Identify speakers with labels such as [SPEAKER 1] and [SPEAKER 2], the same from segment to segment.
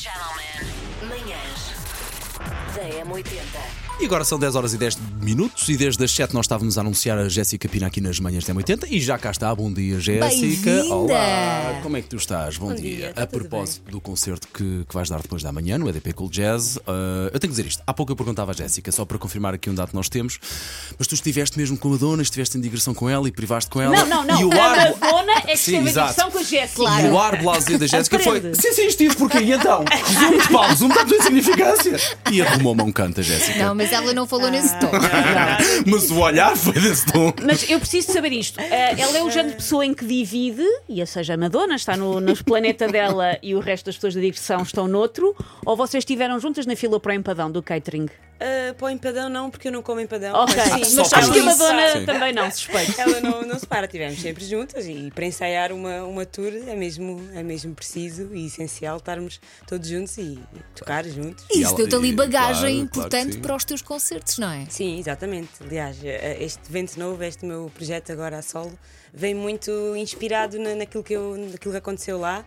[SPEAKER 1] gentlemen. Manhãs da M80.
[SPEAKER 2] E agora são 10 horas e 10 minutos e desde as 7 nós estávamos a anunciar a Jéssica Pina aqui nas manhãs da 80 e já cá está. Bom dia, Jéssica. Olá, como é que tu estás? Bom, dia.
[SPEAKER 3] dia, está
[SPEAKER 2] a propósito do concerto que, que vais dar depois da manhã no EDP Cool Jazz, uh, eu tenho que dizer isto. Há pouco eu perguntava à Jéssica, só para confirmar aqui um dado que nós temos, mas tu estiveste mesmo com a dona, estiveste em digressão com ela e privaste com ela.
[SPEAKER 4] Não, não, não.
[SPEAKER 2] E o
[SPEAKER 4] a
[SPEAKER 2] ar,
[SPEAKER 4] Madonna é que
[SPEAKER 2] Sim,
[SPEAKER 4] esteve em discussão com a Jéssica.
[SPEAKER 3] Claro.
[SPEAKER 2] e o ar blasé da Jéssica foi. Sim, sim, estive, porque e então? Resumo de pau, resumo está tudo em significância. E arrumou-me um canto, a Jéssica.
[SPEAKER 3] Não, mas ela não falou nesse tom.
[SPEAKER 2] Mas o olhar foi desse tom.
[SPEAKER 4] Mas eu preciso de saber isto. Eh, ela é o género de pessoa em que divide, e ou seja, a Madonna está no, no planeta dela e o resto das pessoas da digressão estão noutro, ou vocês estiveram juntas na fila para o empadão do catering?
[SPEAKER 5] Uh, para o empadão não, porque eu não como empadão.
[SPEAKER 4] Ok,
[SPEAKER 5] Mas, sim,
[SPEAKER 4] mas acho que a Madonna
[SPEAKER 2] Sim.
[SPEAKER 4] também não, suspeito.
[SPEAKER 5] ela não, não se para, estivemos sempre juntas e para ensaiar uma, uma tour é mesmo, é mesmo preciso e essencial estarmos todos juntos e tocar juntos.
[SPEAKER 2] E
[SPEAKER 3] Isso deu-te ali bagagem
[SPEAKER 2] claro, claro
[SPEAKER 3] importante
[SPEAKER 2] sim.
[SPEAKER 3] para os teus concertos, não é?
[SPEAKER 5] Sim, exatamente. Aliás, eh, este evento novo, este meu projeto agora a solo, vem muito inspirado na- naquilo, que eu, naquilo que aconteceu lá,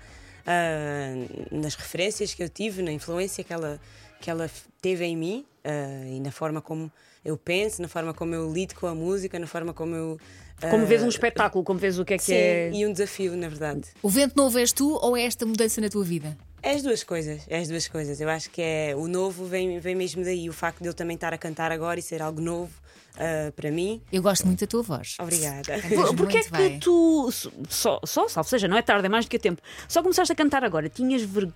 [SPEAKER 5] ah, nas referências que eu tive, na influência que ela, que ela teve em mim ah, e na forma como eu penso, na forma como eu lido com a música, na forma como eu. ah,
[SPEAKER 4] Como vês um espetáculo, como vês o que é que
[SPEAKER 5] Sim,
[SPEAKER 4] é.
[SPEAKER 5] e um desafio, na verdade.
[SPEAKER 3] O vento novo és tu ou é esta mudança na tua vida?
[SPEAKER 5] É as duas coisas, é as duas coisas. Eu acho que é o novo vem, vem mesmo daí, o facto de eu também estar a cantar agora e ser algo novo ah, para mim.
[SPEAKER 3] Eu gosto muito da tua voz.
[SPEAKER 5] Obrigada.
[SPEAKER 4] Por- Porquê é que
[SPEAKER 3] bem.
[SPEAKER 4] tu, só, só, salvo seja, não é tarde, é mais do que a tempo, só começaste a cantar agora? Tinhas vergonha?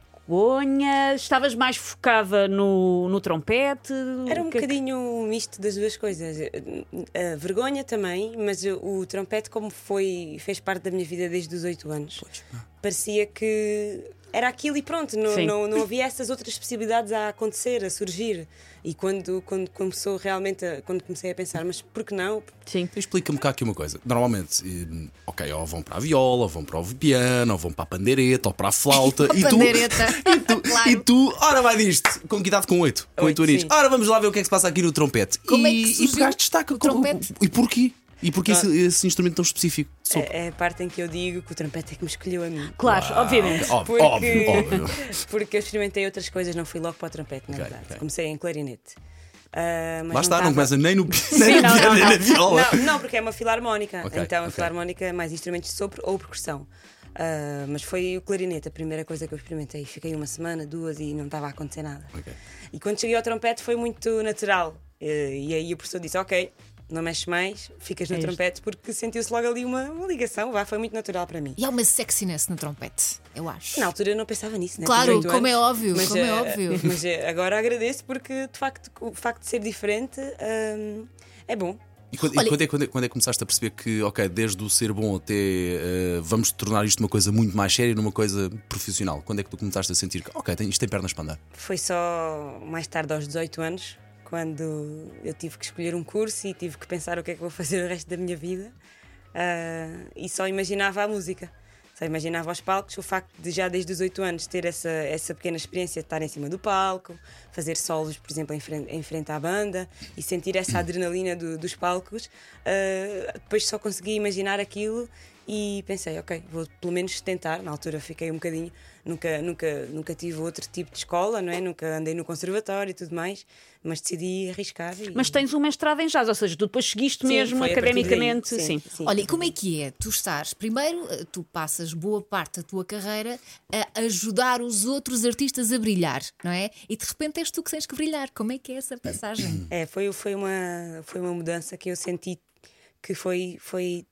[SPEAKER 4] Estavas mais focada no, no trompete?
[SPEAKER 5] Era um
[SPEAKER 4] que é que-
[SPEAKER 5] bocadinho um misto das duas coisas. A vergonha também, mas o trompete, como foi, fez parte da minha vida desde os 8 anos, parecia que era aquilo e pronto, não, não, não havia essas outras possibilidades a acontecer, a surgir. E quando, quando começou realmente, a- quando comecei a pensar, mas por que não?
[SPEAKER 4] Sim.
[SPEAKER 2] Explica-me cá aqui uma coisa. Normalmente, ok, ou vão para a viola, ou vão para o piano, ou vão para a pandeireta, ou para a flauta.
[SPEAKER 3] A
[SPEAKER 2] e tu, e tu,
[SPEAKER 3] Claro.
[SPEAKER 2] e tu, ora vai disto, com que idade? Com 8, com 8
[SPEAKER 5] Oito,
[SPEAKER 2] aninhos. Ora vamos lá ver o que é que se passa aqui no trompete.
[SPEAKER 3] Como é
[SPEAKER 2] e,
[SPEAKER 3] que
[SPEAKER 2] e pegaste destaca
[SPEAKER 3] o trompete?
[SPEAKER 2] E porquê? E porquê esse, esse instrumento tão específico?
[SPEAKER 5] É, é a parte em que eu digo que o trompete é que me escolheu a mim.
[SPEAKER 4] Claro, obviamente.
[SPEAKER 2] Óbvio,
[SPEAKER 5] Porque,
[SPEAKER 2] óbvio, óbvio.
[SPEAKER 5] porque eu experimentei outras coisas, não fui logo para o trompete, na
[SPEAKER 2] Ok,
[SPEAKER 5] verdade.
[SPEAKER 2] ok.
[SPEAKER 5] Comecei em clarinete. Ah, mas
[SPEAKER 2] Lá está, não
[SPEAKER 5] estava-
[SPEAKER 2] começa nem no, nem no
[SPEAKER 4] não,
[SPEAKER 2] piano,
[SPEAKER 4] não,
[SPEAKER 2] nem
[SPEAKER 4] não.
[SPEAKER 2] na viola.
[SPEAKER 5] Não, não, porque é uma filarmónica.
[SPEAKER 2] Ok,
[SPEAKER 5] então a filarmónica é mais instrumentos de sopro ou percussão. Ah, mas foi o clarinete a primeira coisa que eu experimentei. Fiquei uma semana, duas e não estava a acontecer nada.
[SPEAKER 2] Ok.
[SPEAKER 5] E quando cheguei ao trompete foi muito natural. Eh, E aí o professor disse: Ok, não mexes mais, ficas no
[SPEAKER 4] É
[SPEAKER 5] trompete, porque sentiu-se logo ali uma, uma ligação. Vá, foi muito natural para mim.
[SPEAKER 3] E há uma sexiness no trompete, eu acho.
[SPEAKER 5] Na altura eu não pensava nisso, né?
[SPEAKER 3] Claro,
[SPEAKER 5] Com 18
[SPEAKER 3] como é
[SPEAKER 5] anos.
[SPEAKER 3] óbvio, como é
[SPEAKER 5] eh,
[SPEAKER 3] óbvio.
[SPEAKER 5] Mas eh, agora agradeço porque de facto o facto de ser diferente hum, é bom.
[SPEAKER 2] E quando, e
[SPEAKER 3] Olha-
[SPEAKER 2] quando é, quando, é, quando é que começaste a perceber que, ok, desde o ser bom até eh, vamos tornar isto uma coisa muito mais séria, numa coisa profissional? Quando é que tu começaste a sentir que, ok, tem, isto tem pernas para andar?
[SPEAKER 5] Foi só mais tarde, aos 18 anos, quando eu tive que escolher um curso e tive que pensar o que é que vou fazer o resto da minha vida. Ah, e só imaginava a música. Só imaginava os palcos, o facto de já desde os 8 anos ter essa, essa pequena experiência de estar em cima do palco, fazer solos, por exemplo, em frente, em frente à banda e sentir essa adrenalina do- dos palcos. ah, depois só consegui imaginar aquilo e pensei, ok, vou pelo menos tentar. Na altura fiquei um bocadinho, nunca, nunca, nunca tive outro tipo de escola, não é? Nunca andei no conservatório e tudo mais, mas decidi arriscar. E...
[SPEAKER 4] Mas tens um mestrado em jazz, ou seja, tu depois seguiste
[SPEAKER 5] Sim,
[SPEAKER 4] mesmo
[SPEAKER 5] daí.
[SPEAKER 4] academicamente.
[SPEAKER 5] Sim,
[SPEAKER 4] Sim.
[SPEAKER 5] sim.
[SPEAKER 3] Olha, e como é que é? Tu estás, primeiro, eh, tu passas boa parte da tua carreira a ajudar os outros artistas a brilhar, não é? E de repente és tu que tens que brilhar. Como é que é essa passagem?
[SPEAKER 5] É, foi, foi, uma, foi uma mudança que eu senti que foi, foi,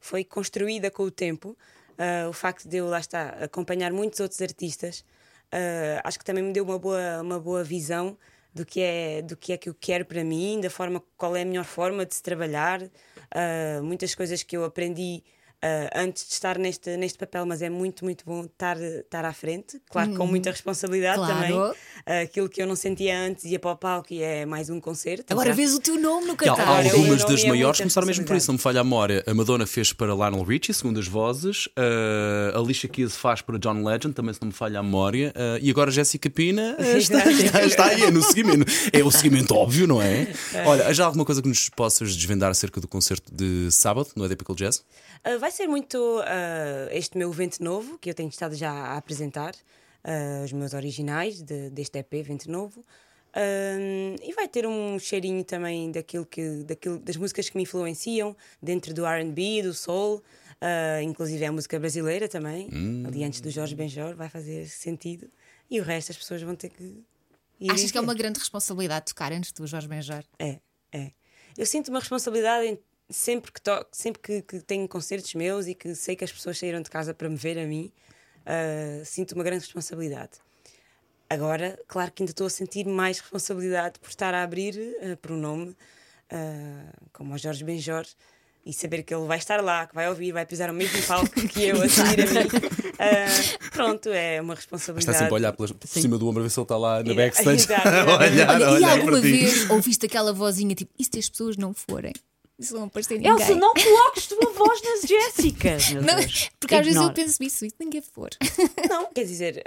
[SPEAKER 5] foi construída com o tempo. Ah, o facto de eu, lá está, acompanhar muitos outros artistas, ah, acho que também me deu uma boa, uma boa visão do que, é, do que é que eu quero para mim, da forma, qual é a melhor forma de se trabalhar. Ah, muitas coisas que eu aprendi ah, antes de estar neste, neste papel, mas é muito, muito bom estar, estar à frente, claro, com muita responsabilidade
[SPEAKER 3] Claro.
[SPEAKER 5] também. Ah, aquilo que eu não sentia antes ia para o palco e é mais um concerto.
[SPEAKER 3] Agora
[SPEAKER 5] Já-
[SPEAKER 3] vês o teu nome no
[SPEAKER 2] E há- algumas das maiores começaram mesmo por isso, não me falha a memória. A Madonna fez para Lionel Richie, segundo as vozes. Uh, a Alicia Keys faz para John Legend, também se não me falha a memória. Uh, e agora a Jessica Pina uh, está, está, está aí, é no seguimento. É o seguimento óbvio, não é? Olha, há já alguma coisa que nos possas desvendar acerca do concerto de sábado no Cool Jazz?
[SPEAKER 5] Ah, vai ser muito ah, este meu evento novo que eu tenho estado já a apresentar. ah, os meus originais de- deste EP Vento Novo. Ahm, e vai ter um cheirinho também daquilo que, daquilo, das músicas que me influenciam dentro do RB, do soul, ah, inclusive a música brasileira também, ali antes do Jorge Benjor, vai fazer sentido. E o resto as pessoas vão ter que. ir
[SPEAKER 3] Achas que é uma grande responsabilidade tocar antes do Jorge Benjor?
[SPEAKER 5] É, é. Eu sinto uma responsabilidade em- sempre que toco, sempre que, que tenho concertos meus e que sei que as pessoas saíram de casa para me ver a mim, ah, sinto uma grande responsabilidade. Agora, claro que ainda estou a sentir mais responsabilidade por estar a abrir ah, por um nome ah, como o Jorge Benjor e saber que ele vai estar lá, que vai ouvir, vai pisar o mesmo palco que eu a seguir a mim. Ah, pronto, é uma responsabilidade.
[SPEAKER 2] Está sempre a olhar pelas- por cima do ombro a ver se ele está lá na backstage.
[SPEAKER 5] exato.
[SPEAKER 2] a olhar,
[SPEAKER 3] e alguma
[SPEAKER 2] para
[SPEAKER 3] vez ouviste aquela vozinha tipo, e se as pessoas não forem? Isso não aparecer ninguém.
[SPEAKER 4] Elsa, não coloques tua voz nas Jéssicas.
[SPEAKER 3] Não, porque às vezes eu penso isso, e se ninguém for.
[SPEAKER 5] Não, quer dizer,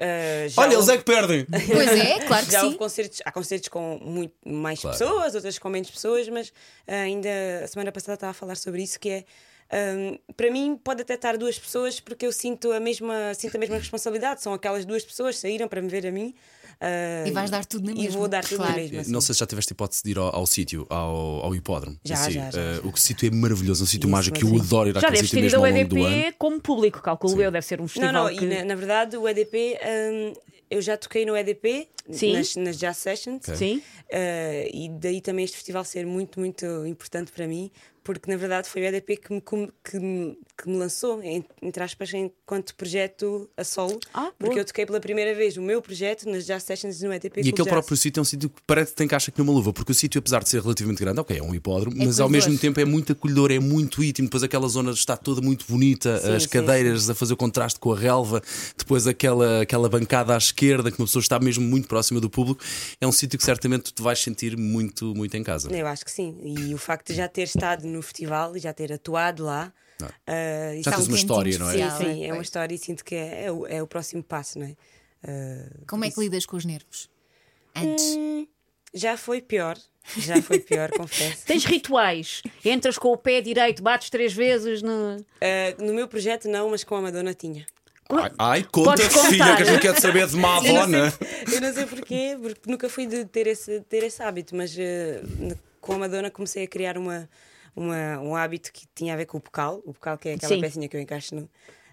[SPEAKER 5] já
[SPEAKER 2] Olha, eles
[SPEAKER 5] houve-
[SPEAKER 2] é que perdem.
[SPEAKER 3] Pois é, claro que
[SPEAKER 5] Já houve
[SPEAKER 3] sim.
[SPEAKER 5] concertos, há concertos com muito mais
[SPEAKER 2] Claro.
[SPEAKER 5] pessoas, outras com menos pessoas, mas ah, ainda a semana passada estava a falar sobre isso, que é ah, para mim pode até estar duas pessoas porque eu sinto a mesma, sinto a mesma responsabilidade. São aquelas duas pessoas que saíram para me ver a mim. ah,
[SPEAKER 3] E vais dar tudo na
[SPEAKER 5] E
[SPEAKER 3] mesma,
[SPEAKER 5] vou dar tudo
[SPEAKER 3] claro.
[SPEAKER 5] na mesma.
[SPEAKER 2] Não
[SPEAKER 5] sim.
[SPEAKER 2] sei se já tiveste hipótese de ir ao, ao sítio, ao, ao hipódromo.
[SPEAKER 5] Já,
[SPEAKER 2] si.
[SPEAKER 5] já, já, já.
[SPEAKER 2] O que sítio é maravilhoso, é um sítio mágico que eu
[SPEAKER 5] sim.
[SPEAKER 2] adoro ir
[SPEAKER 4] Já
[SPEAKER 2] àquele
[SPEAKER 4] deves
[SPEAKER 2] sítio
[SPEAKER 4] ter ido
[SPEAKER 2] mesmo
[SPEAKER 4] ao
[SPEAKER 2] do ano.
[SPEAKER 4] EDP como público, calculo eu, deve ser um
[SPEAKER 5] Não,
[SPEAKER 4] festival
[SPEAKER 5] não,
[SPEAKER 4] que...
[SPEAKER 5] e na, na verdade o EDP, hum, eu já toquei no EDP,
[SPEAKER 4] Sim.
[SPEAKER 5] nas, nas Jazz Sessions.
[SPEAKER 4] Sim.
[SPEAKER 5] Uh, e daí também este festival ser muito, muito importante para mim, porque na verdade foi o EDP que me, que me, que me lançou, em- entre aspas, enquanto projeto a solo.
[SPEAKER 4] Ah,
[SPEAKER 5] porque eu toquei pela primeira vez o meu projeto nas Jazz Sessions no EDP.
[SPEAKER 2] E aquele
[SPEAKER 5] Jazz.
[SPEAKER 2] próprio sítio é um sítio que parece que tem caixa aqui numa luva, porque o sítio, apesar de ser relativamente grande, ok, é um hipódromo,
[SPEAKER 3] É
[SPEAKER 2] mas ao mesmo tempo é muito acolhedor, é muito íntimo. Depois aquela zona está toda muito bonita,
[SPEAKER 5] Sim,
[SPEAKER 2] as
[SPEAKER 5] sim,
[SPEAKER 2] cadeiras a fazer o contraste com a relva, depois aquela, aquela bancada à esquerda, que uma pessoa está mesmo muito próxima do público. É um sítio que certamente tu te vais sentir muito, muito em casa.
[SPEAKER 5] Eu acho que sim. E o facto de já ter estado no festival e já ter atuado lá. uh,
[SPEAKER 2] Já
[SPEAKER 5] é
[SPEAKER 2] tens
[SPEAKER 5] um
[SPEAKER 2] uma história, não é?
[SPEAKER 5] Sim,
[SPEAKER 3] especial,
[SPEAKER 5] sim, é uma
[SPEAKER 3] Pois.
[SPEAKER 5] história e sinto que é, é o, é o próximo passo, não é? Uh,
[SPEAKER 3] Como é que lidas com os nervos? Antes.
[SPEAKER 5] hum, já foi pior, já foi pior, confesso.
[SPEAKER 4] Tens rituais. Entras com o pé direito, bates três vezes no.
[SPEAKER 5] Uh, no meu projeto não, mas com a Madonna tinha.
[SPEAKER 2] Ai, ai, conta, filha, que a gente quer saber de Madonna.
[SPEAKER 5] Eu não sei porquê, porque nunca fui de ter esse, ter esse hábito, mas n- com a Madonna comecei a criar uma, uma, um hábito que tinha a ver com o bocal, o bocal que é aquela
[SPEAKER 4] Sim.
[SPEAKER 5] pecinha que eu encaixo no.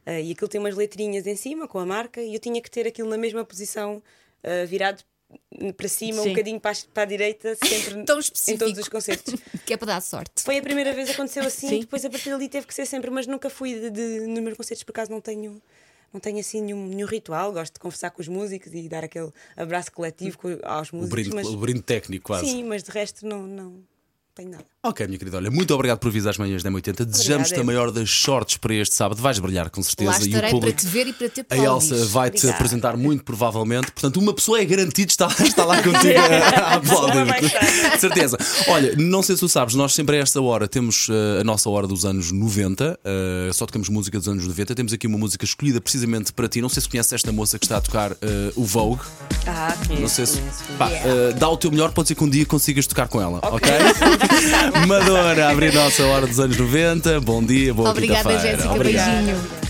[SPEAKER 5] eh, e aquilo tem umas letrinhas em cima com a marca e eu tinha que ter aquilo na mesma posição, eh, virado para cima,
[SPEAKER 4] Sim.
[SPEAKER 5] um bocadinho para a, para a direita, sempre
[SPEAKER 3] Tão
[SPEAKER 5] em todos os concertos.
[SPEAKER 3] Que é para dar sorte.
[SPEAKER 5] Foi a primeira vez que aconteceu assim,
[SPEAKER 4] Sim.
[SPEAKER 5] e depois a partir dali teve que ser sempre, mas nunca fui de, de, nos meus concertos, por acaso não tenho. Não tenho assim nenhum, nenhum ritual, gosto de conversar com os músicos e dar aquele abraço coletivo co- aos
[SPEAKER 2] O
[SPEAKER 5] músicos.
[SPEAKER 2] brinde,
[SPEAKER 5] mas,
[SPEAKER 2] o brinde técnico, quase.
[SPEAKER 5] sim, mas de resto não, não tenho nada.
[SPEAKER 2] Ok, minha querida, olha, muito obrigado por avisar as manhãs da 80 Desejamos-te a maior das sortes para este sábado. Vais brilhar com certeza
[SPEAKER 3] Lá
[SPEAKER 2] e o
[SPEAKER 3] estarei para
[SPEAKER 2] público.
[SPEAKER 3] te ver e para te
[SPEAKER 2] A. Elsa vai-te apresentar muito provavelmente. Portanto, uma pessoa é garantido está, está lá contigo a, a aplaudir.
[SPEAKER 5] Uma vai estar.
[SPEAKER 2] De certeza. Olha, não sei se tu sabes, nós sempre a esta hora temos eh, a nossa hora dos anos 90. eh, só tocamos música dos anos 90. Temos aqui uma música escolhida precisamente para ti. Não sei se conheces esta moça que está a tocar eh, o Vogue.
[SPEAKER 5] Ah, conheço,
[SPEAKER 2] Não sei se. Pá, eh, dá o teu melhor, pode ser que um dia consigas tocar com ela, ok? Madonna, abrir nossa hora dos anos 90. Bom dia, boa
[SPEAKER 3] Obrigada,
[SPEAKER 2] quinta-feira.
[SPEAKER 3] Jéssica.
[SPEAKER 2] Obrigado.
[SPEAKER 3] Beijinho.